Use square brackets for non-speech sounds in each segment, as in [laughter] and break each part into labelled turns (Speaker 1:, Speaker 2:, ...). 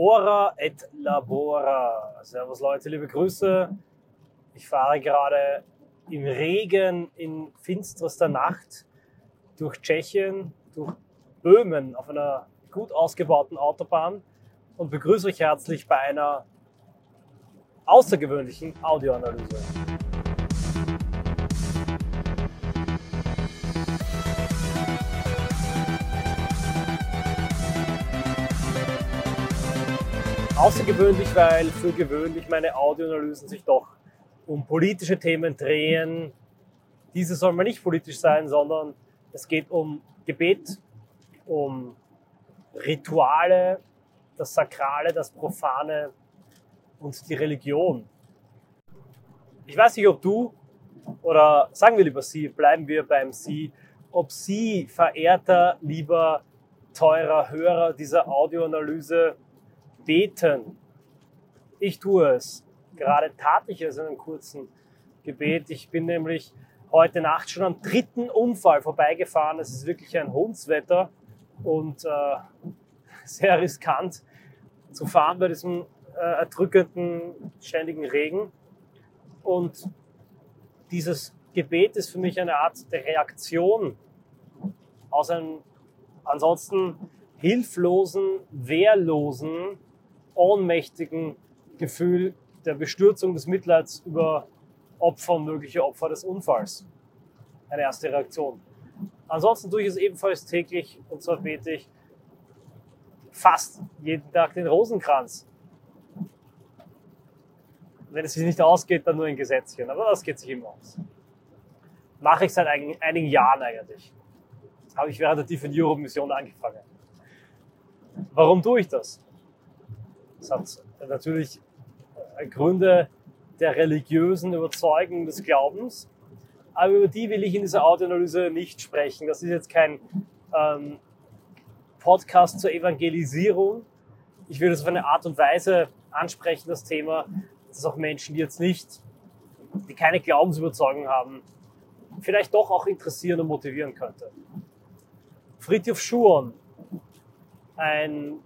Speaker 1: Ora et Labora. Servus Leute, liebe Grüße. Ich fahre gerade im Regen in finsterster Nacht durch Tschechien, durch Böhmen auf einer gut ausgebauten Autobahn und begrüße euch herzlich bei einer außergewöhnlichen Audioanalyse. Außergewöhnlich, weil für gewöhnlich meine Audioanalysen sich doch um politische Themen drehen. Diese soll mal nicht politisch sein, sondern es geht um Gebet, um Rituale, das Sakrale, das Profane und die Religion. Ich weiß nicht, ob du oder sagen wir lieber Sie, bleiben wir beim Sie, ob Sie, verehrter, lieber, teurer Hörer dieser Audioanalyse, beten. Ich tue es. Gerade tat ich es in einem kurzen Gebet. Ich bin nämlich heute Nacht schon am dritten Unfall vorbeigefahren. Es ist wirklich ein Hundswetter und äh, [laughs] sehr riskant zu fahren bei diesem äh, erdrückenden, ständigen Regen. Und dieses Gebet ist für mich eine Art der Reaktion aus einem ansonsten hilflosen, wehrlosen ohnmächtigen Gefühl der Bestürzung des Mitleids über Opfer, mögliche Opfer des Unfalls. Eine erste Reaktion. Ansonsten tue ich es ebenfalls täglich und zwar bete ich fast jeden Tag den Rosenkranz. Wenn es sich nicht ausgeht, dann nur ein Gesetzchen, aber das geht sich immer aus. Mache ich seit einigen Jahren eigentlich. Habe ich während der Deep Europe Mission angefangen. Warum tue ich das? Das hat natürlich äh, Gründe der religiösen Überzeugung des Glaubens, aber über die will ich in dieser Audioanalyse nicht sprechen. Das ist jetzt kein ähm, Podcast zur Evangelisierung. Ich will das auf eine Art und Weise ansprechen, das Thema, dass auch Menschen, die jetzt nicht, die keine Glaubensüberzeugung haben, vielleicht doch auch interessieren und motivieren könnte. Friedhof Schuon, ein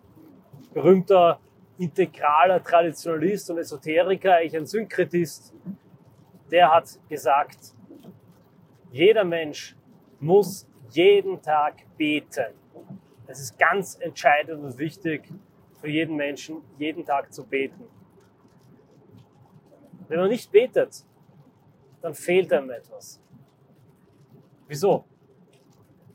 Speaker 1: berühmter integraler Traditionalist und Esoteriker, eigentlich ein Synkretist, der hat gesagt, jeder Mensch muss jeden Tag beten. Es ist ganz entscheidend und wichtig für jeden Menschen, jeden Tag zu beten. Wenn man nicht betet, dann fehlt einem etwas. Wieso?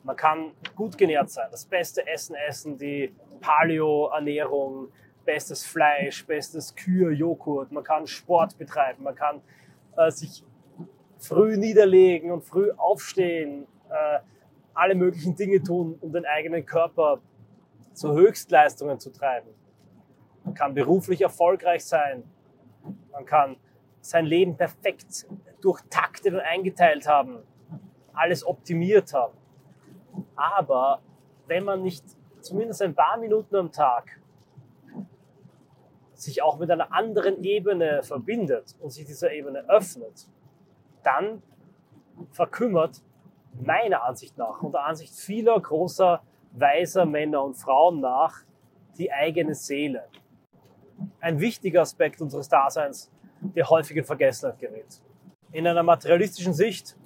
Speaker 1: Man kann gut genährt sein, das beste Essen essen, die Paleo-Ernährung, bestes Fleisch, bestes Kühe-Joghurt, man kann Sport betreiben, man kann äh, sich früh niederlegen und früh aufstehen, äh, alle möglichen Dinge tun, um den eigenen Körper zu Höchstleistungen zu treiben. Man kann beruflich erfolgreich sein, man kann sein Leben perfekt durchtaktet und eingeteilt haben, alles optimiert haben. Aber wenn man nicht zumindest ein paar Minuten am Tag sich auch mit einer anderen Ebene verbindet und sich dieser Ebene öffnet, dann verkümmert meiner Ansicht nach und der Ansicht vieler großer, weiser Männer und Frauen nach die eigene Seele. Ein wichtiger Aspekt unseres Daseins, der häufig in Vergessenheit gerät. In einer materialistischen Sicht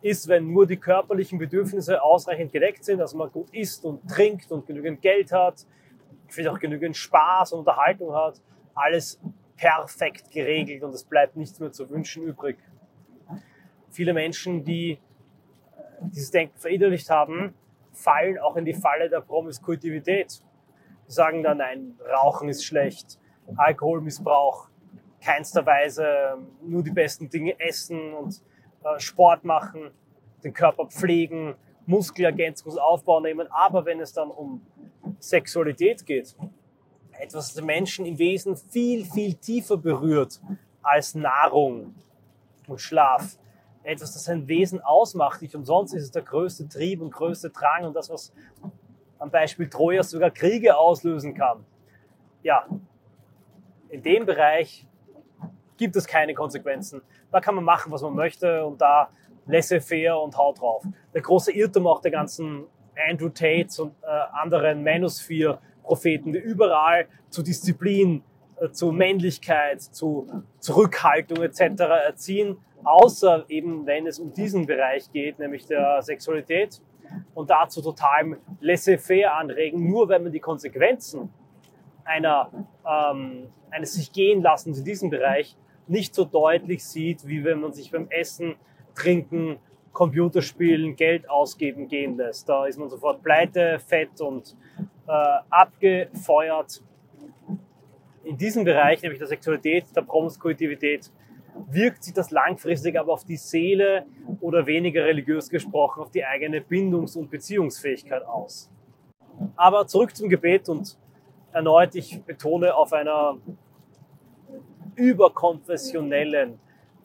Speaker 1: ist, wenn nur die körperlichen Bedürfnisse ausreichend gedeckt sind, also man gut isst und trinkt und genügend Geld hat, vielleicht auch genügend Spaß und Unterhaltung hat, alles perfekt geregelt und es bleibt nichts mehr zu wünschen übrig. Viele Menschen, die dieses Denken verinnerlicht haben, fallen auch in die Falle der Promiskuitivität. Die sagen dann, nein, Rauchen ist schlecht, Alkoholmissbrauch, keinster Weise, nur die besten Dinge essen und äh, Sport machen, den Körper pflegen, Muskelergänzungsaufbau nehmen. Aber wenn es dann um Sexualität geht, etwas, das den Menschen im Wesen viel, viel tiefer berührt als Nahrung und Schlaf. Etwas, das sein Wesen ausmacht. Nicht umsonst ist es der größte Trieb und größte Drang und das, was am Beispiel Trojas sogar Kriege auslösen kann. Ja, in dem Bereich gibt es keine Konsequenzen. Da kann man machen, was man möchte und da laissez-faire und haut drauf. Der große Irrtum auch der ganzen Andrew Tates und äh, anderen Manosphere Propheten, die überall zu Disziplin, äh, zu Männlichkeit, zu Zurückhaltung etc. erziehen, außer eben wenn es um diesen Bereich geht, nämlich der Sexualität und dazu total laissez-faire anregen, nur wenn man die Konsequenzen einer, ähm, eines sich gehen lassen in diesem Bereich nicht so deutlich sieht, wie wenn man sich beim Essen, Trinken, Computerspielen, Geld ausgeben gehen lässt. Da ist man sofort pleite, fett und äh, abgefeuert. In diesem Bereich, nämlich der Sexualität, der Promiskuitivität, wirkt sich das langfristig aber auf die Seele oder weniger religiös gesprochen auf die eigene Bindungs- und Beziehungsfähigkeit aus. Aber zurück zum Gebet und erneut, ich betone auf einer überkonfessionellen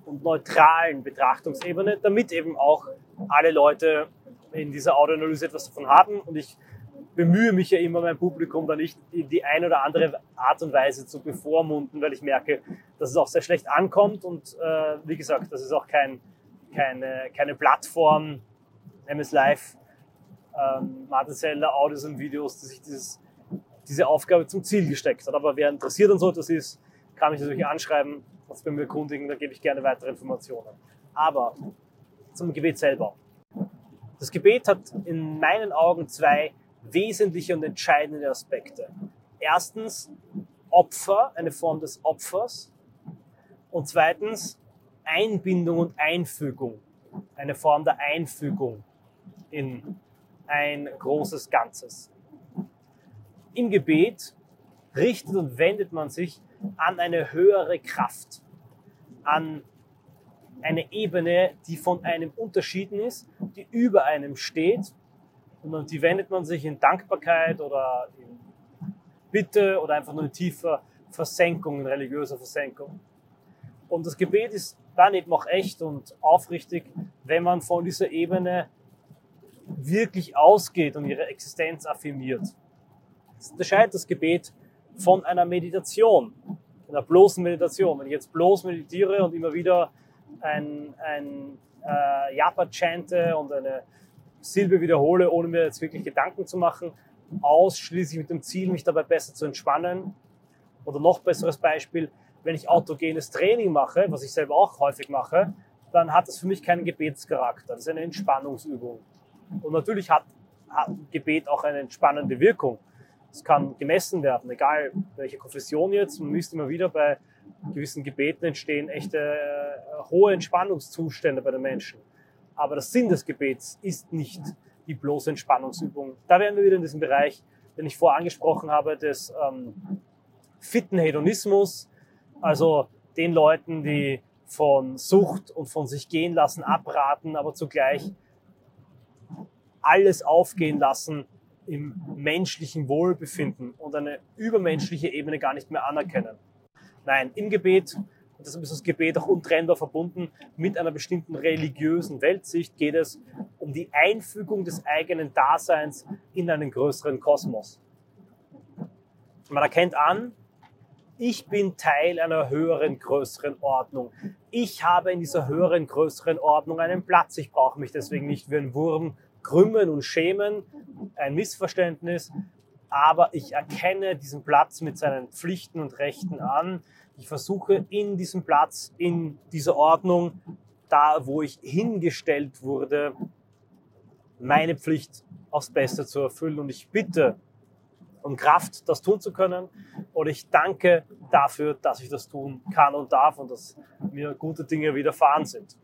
Speaker 1: und neutralen Betrachtungsebene, damit eben auch alle Leute in dieser Audioanalyse etwas davon haben. Und ich bemühe mich ja immer, mein Publikum da nicht in die eine oder andere Art und Weise zu bevormunden, weil ich merke, dass es auch sehr schlecht ankommt. Und äh, wie gesagt, das ist auch kein, keine, keine Plattform, MS Live, ähm, Martin Seller, Audios und Videos, die sich dieses, diese Aufgabe zum Ziel gesteckt hat. Aber wer interessiert an so etwas ist, kann mich natürlich anschreiben, bei mir erkundigen, da gebe ich gerne weitere Informationen. Aber zum Gebet selber. Das Gebet hat in meinen Augen zwei wesentliche und entscheidende Aspekte. Erstens Opfer, eine Form des Opfers. Und zweitens Einbindung und Einfügung, eine Form der Einfügung in ein großes Ganzes. Im Gebet richtet und wendet man sich an eine höhere Kraft, an eine Ebene, die von einem unterschieden ist, die über einem steht und an die wendet man sich in Dankbarkeit oder in Bitte oder einfach nur in tiefer Versenkung, in religiöser Versenkung. Und das Gebet ist dann eben auch echt und aufrichtig, wenn man von dieser Ebene wirklich ausgeht und ihre Existenz affirmiert. Es unterscheidet das Gebet von einer Meditation, einer bloßen Meditation. Wenn ich jetzt bloß meditiere und immer wieder ein, ein äh, Japa chante und eine Silbe wiederhole, ohne mir jetzt wirklich Gedanken zu machen, ausschließlich mit dem Ziel, mich dabei besser zu entspannen. Oder noch besseres Beispiel, wenn ich autogenes Training mache, was ich selber auch häufig mache, dann hat das für mich keinen Gebetscharakter. Das ist eine Entspannungsübung. Und natürlich hat, hat Gebet auch eine entspannende Wirkung. Es kann gemessen werden, egal welche Konfession jetzt. Man müsste immer wieder bei gewissen Gebeten entstehen echte äh, hohe Entspannungszustände bei den Menschen. Aber der Sinn des Gebets ist nicht die bloße Entspannungsübung. Da wären wir wieder in diesem Bereich, den ich vorher angesprochen habe, des ähm, fitten Hedonismus, also den Leuten, die von Sucht und von sich gehen lassen abraten, aber zugleich alles aufgehen lassen im menschlichen Wohlbefinden und eine übermenschliche Ebene gar nicht mehr anerkennen. Nein, im Gebet, und deshalb ist das Gebet auch untrennbar verbunden mit einer bestimmten religiösen Weltsicht, geht es um die Einfügung des eigenen Daseins in einen größeren Kosmos. Man erkennt an, ich bin Teil einer höheren, größeren Ordnung. Ich habe in dieser höheren, größeren Ordnung einen Platz. Ich brauche mich deswegen nicht wie ein Wurm krümmen und schämen. Ein Missverständnis. Aber ich erkenne diesen Platz mit seinen Pflichten und Rechten an. Ich versuche in diesem Platz, in dieser Ordnung, da wo ich hingestellt wurde, meine Pflicht aufs Beste zu erfüllen. Und ich bitte um Kraft, das tun zu können. Oder ich danke dafür, dass ich das tun kann und darf und dass mir gute Dinge widerfahren sind.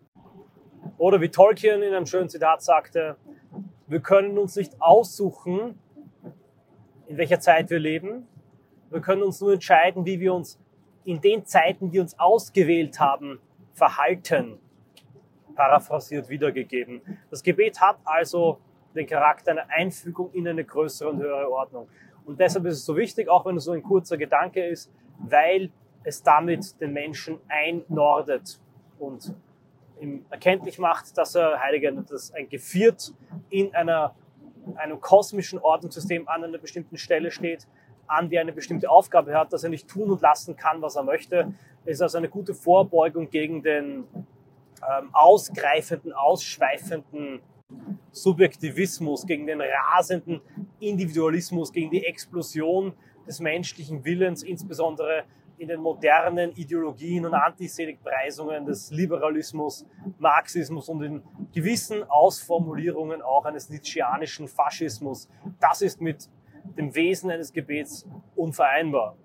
Speaker 1: Oder wie Tolkien in einem schönen Zitat sagte, wir können uns nicht aussuchen, in welcher Zeit wir leben. Wir können uns nur entscheiden, wie wir uns in den Zeiten, die uns ausgewählt haben, verhalten. Paraphrasiert wiedergegeben. Das Gebet hat also den Charakter einer Einfügung in eine größere und höhere Ordnung. Und deshalb ist es so wichtig, auch wenn es so ein kurzer Gedanke ist, weil es damit den Menschen einnordet und ihm erkenntlich macht, dass er, Heiliger das ein Geviert in einer, einem kosmischen Ordnungssystem an einer bestimmten Stelle steht, an die eine bestimmte Aufgabe hat, dass er nicht tun und lassen kann, was er möchte. Es ist also eine gute Vorbeugung gegen den ähm, ausgreifenden, ausschweifenden Subjektivismus, gegen den rasenden Individualismus, gegen die Explosion des menschlichen Willens, insbesondere in den modernen Ideologien und Antisemitikpreisungen des Liberalismus, Marxismus und in gewissen Ausformulierungen auch eines Nietzscheanischen Faschismus. Das ist mit dem Wesen eines Gebets unvereinbar.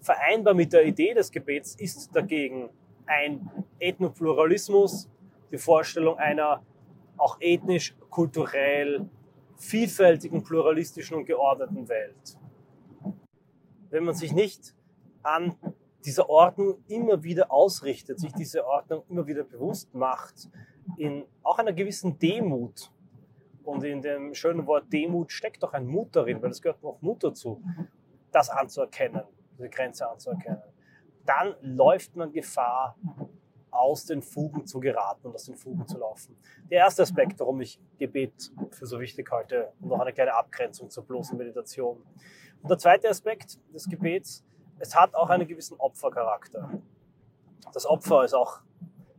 Speaker 1: Vereinbar mit der Idee des Gebets ist dagegen ein Ethnopluralismus, die Vorstellung einer auch ethnisch, kulturell vielfältigen, pluralistischen und geordneten Welt. Wenn man sich nicht an dieser Ordnung immer wieder ausrichtet, sich diese Ordnung immer wieder bewusst macht, in auch einer gewissen Demut. Und in dem schönen Wort Demut steckt doch ein Mut darin, weil es gehört noch Mut dazu, das anzuerkennen, diese Grenze anzuerkennen. Dann läuft man Gefahr, aus den Fugen zu geraten und aus den Fugen zu laufen. Der erste Aspekt, warum ich Gebet für so wichtig halte und auch eine kleine Abgrenzung zur bloßen Meditation. Und der zweite Aspekt des Gebets es hat auch einen gewissen Opfercharakter. Das Opfer ist auch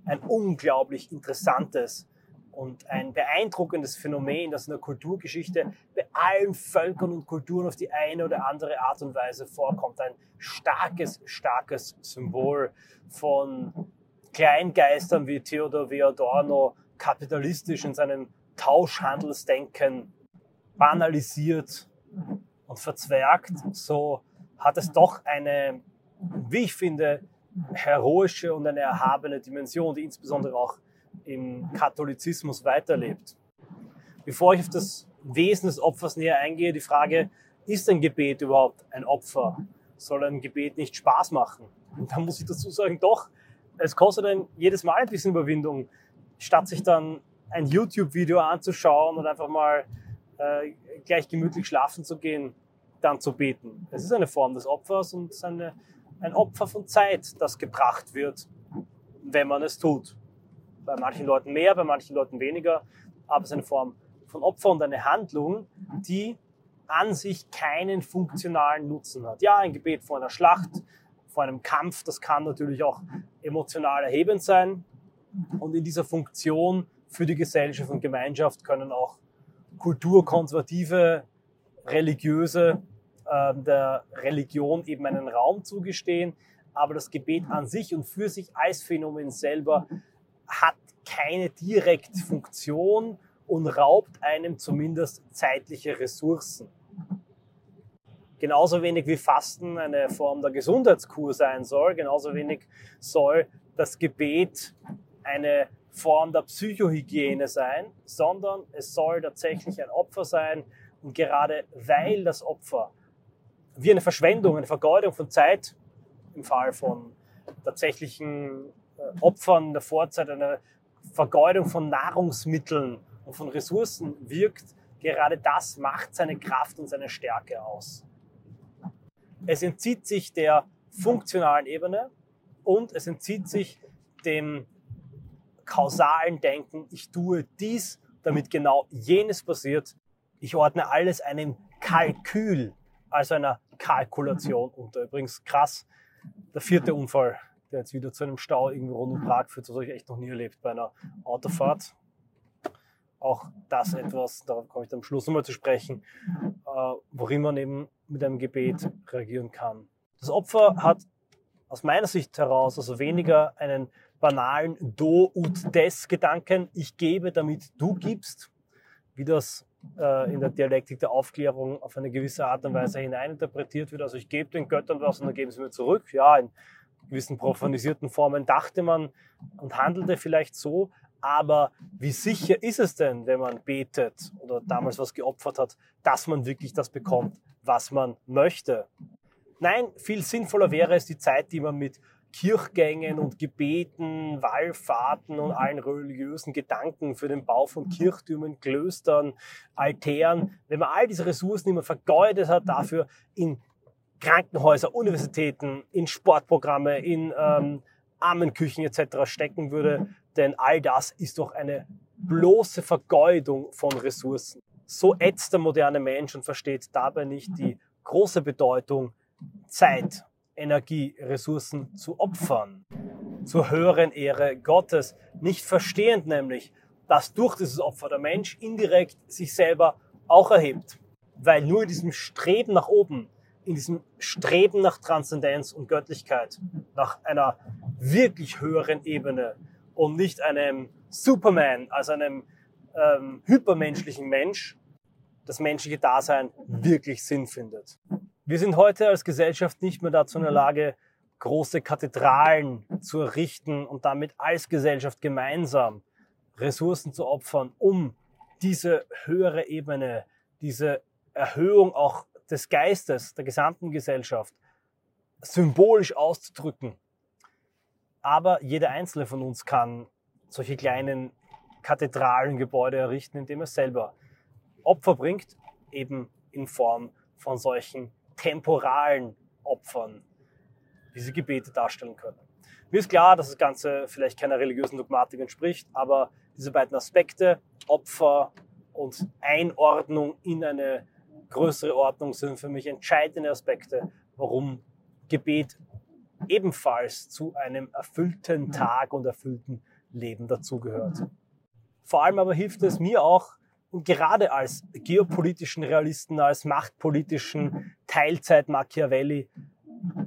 Speaker 1: ein unglaublich interessantes und ein beeindruckendes Phänomen, das in der Kulturgeschichte bei allen Völkern und Kulturen auf die eine oder andere Art und Weise vorkommt. Ein starkes, starkes Symbol von Kleingeistern wie Theodor W. Adorno kapitalistisch in seinem Tauschhandelsdenken banalisiert und verzwergt, so hat es doch eine, wie ich finde, heroische und eine erhabene Dimension, die insbesondere auch im Katholizismus weiterlebt. Bevor ich auf das Wesen des Opfers näher eingehe, die Frage, ist ein Gebet überhaupt ein Opfer? Soll ein Gebet nicht Spaß machen? Und da muss ich dazu sagen, doch, es kostet dann jedes Mal ein bisschen Überwindung, statt sich dann ein YouTube-Video anzuschauen und einfach mal äh, gleich gemütlich schlafen zu gehen, dann zu beten. Es ist eine Form des Opfers und eine, ein Opfer von Zeit, das gebracht wird, wenn man es tut. Bei manchen Leuten mehr, bei manchen Leuten weniger, aber es ist eine Form von Opfer und eine Handlung, die an sich keinen funktionalen Nutzen hat. Ja, ein Gebet vor einer Schlacht, vor einem Kampf, das kann natürlich auch emotional erhebend sein. Und in dieser Funktion für die Gesellschaft und Gemeinschaft können auch kulturkonservative, religiöse ähm, der Religion eben einen Raum zugestehen, aber das Gebet an sich und für sich als Phänomen selber hat keine direkte Funktion und raubt einem zumindest zeitliche Ressourcen. Genauso wenig wie Fasten eine Form der Gesundheitskur sein soll, genauso wenig soll das Gebet eine Form der Psychohygiene sein, sondern es soll tatsächlich ein Opfer sein. Und gerade weil das Opfer wie eine Verschwendung, eine Vergeudung von Zeit im Fall von tatsächlichen äh, Opfern der Vorzeit, eine Vergeudung von Nahrungsmitteln und von Ressourcen wirkt, gerade das macht seine Kraft und seine Stärke aus. Es entzieht sich der funktionalen Ebene und es entzieht sich dem kausalen Denken, ich tue dies, damit genau jenes passiert. Ich ordne alles einem Kalkül, also einer Kalkulation unter. Übrigens krass, der vierte Unfall, der jetzt wieder zu einem Stau irgendwo rund um Prag führt, das habe ich echt noch nie erlebt bei einer Autofahrt. Auch das etwas, darauf komme ich am Schluss nochmal zu sprechen, äh, worin man eben mit einem Gebet reagieren kann. Das Opfer hat aus meiner Sicht heraus also weniger einen banalen Do ut des Gedanken, ich gebe, damit du gibst, wie das äh, in der Dialektik der Aufklärung auf eine gewisse Art und Weise hineininterpretiert wird. Also ich gebe den Göttern was und dann geben sie mir zurück. Ja, in gewissen profanisierten Formen dachte man und handelte vielleicht so, aber wie sicher ist es denn, wenn man betet oder damals was geopfert hat, dass man wirklich das bekommt, was man möchte? Nein, viel sinnvoller wäre es die Zeit, die man mit Kirchgängen und Gebeten, Wallfahrten und allen religiösen Gedanken für den Bau von Kirchtürmen, Klöstern, Altären, wenn man all diese Ressourcen immer vergeudet hat, dafür in Krankenhäuser, Universitäten, in Sportprogramme, in ähm, Armenküchen etc. stecken würde, denn all das ist doch eine bloße Vergeudung von Ressourcen. So ätzt der moderne Mensch und versteht dabei nicht die große Bedeutung Zeit Energie, Ressourcen zu opfern, zur höheren Ehre Gottes, nicht verstehend nämlich, dass durch dieses Opfer der Mensch indirekt sich selber auch erhebt. Weil nur in diesem Streben nach oben, in diesem Streben nach Transzendenz und Göttlichkeit, nach einer wirklich höheren Ebene und nicht einem Superman, also einem ähm, hypermenschlichen Mensch, das menschliche Dasein wirklich Sinn findet. Wir sind heute als Gesellschaft nicht mehr dazu in der Lage, große Kathedralen zu errichten und damit als Gesellschaft gemeinsam Ressourcen zu opfern, um diese höhere Ebene, diese Erhöhung auch des Geistes der gesamten Gesellschaft symbolisch auszudrücken. Aber jeder einzelne von uns kann solche kleinen Kathedralengebäude errichten, indem er selber Opfer bringt, eben in Form von solchen temporalen Opfern, diese Gebete darstellen können. Mir ist klar, dass das Ganze vielleicht keiner religiösen Dogmatik entspricht, aber diese beiden Aspekte, Opfer und Einordnung in eine größere Ordnung, sind für mich entscheidende Aspekte, warum Gebet ebenfalls zu einem erfüllten Tag und erfüllten Leben dazugehört. Vor allem aber hilft es mir auch, und gerade als geopolitischen Realisten, als machtpolitischen Teilzeit Machiavelli,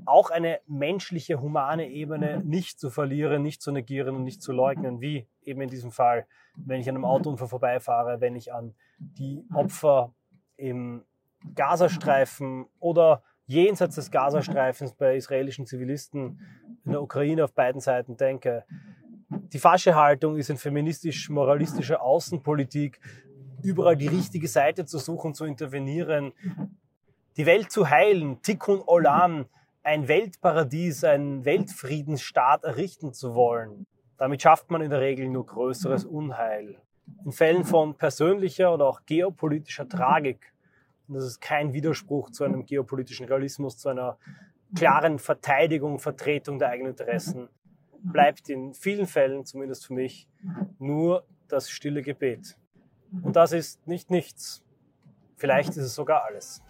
Speaker 1: auch eine menschliche, humane Ebene nicht zu verlieren, nicht zu negieren und nicht zu leugnen, wie eben in diesem Fall, wenn ich an einem Autounfall vorbeifahre, wenn ich an die Opfer im Gazastreifen oder jenseits des Gazastreifens bei israelischen Zivilisten in der Ukraine auf beiden Seiten denke. Die falsche Haltung ist in feministisch-moralistischer Außenpolitik, überall die richtige Seite zu suchen, zu intervenieren, die Welt zu heilen, Tikkun Olam, ein Weltparadies, ein Weltfriedensstaat errichten zu wollen. Damit schafft man in der Regel nur größeres Unheil. In Fällen von persönlicher oder auch geopolitischer Tragik, und das ist kein Widerspruch zu einem geopolitischen Realismus, zu einer klaren Verteidigung, Vertretung der eigenen Interessen, bleibt in vielen Fällen, zumindest für mich, nur das stille Gebet. Und das ist nicht nichts. Vielleicht ist es sogar alles.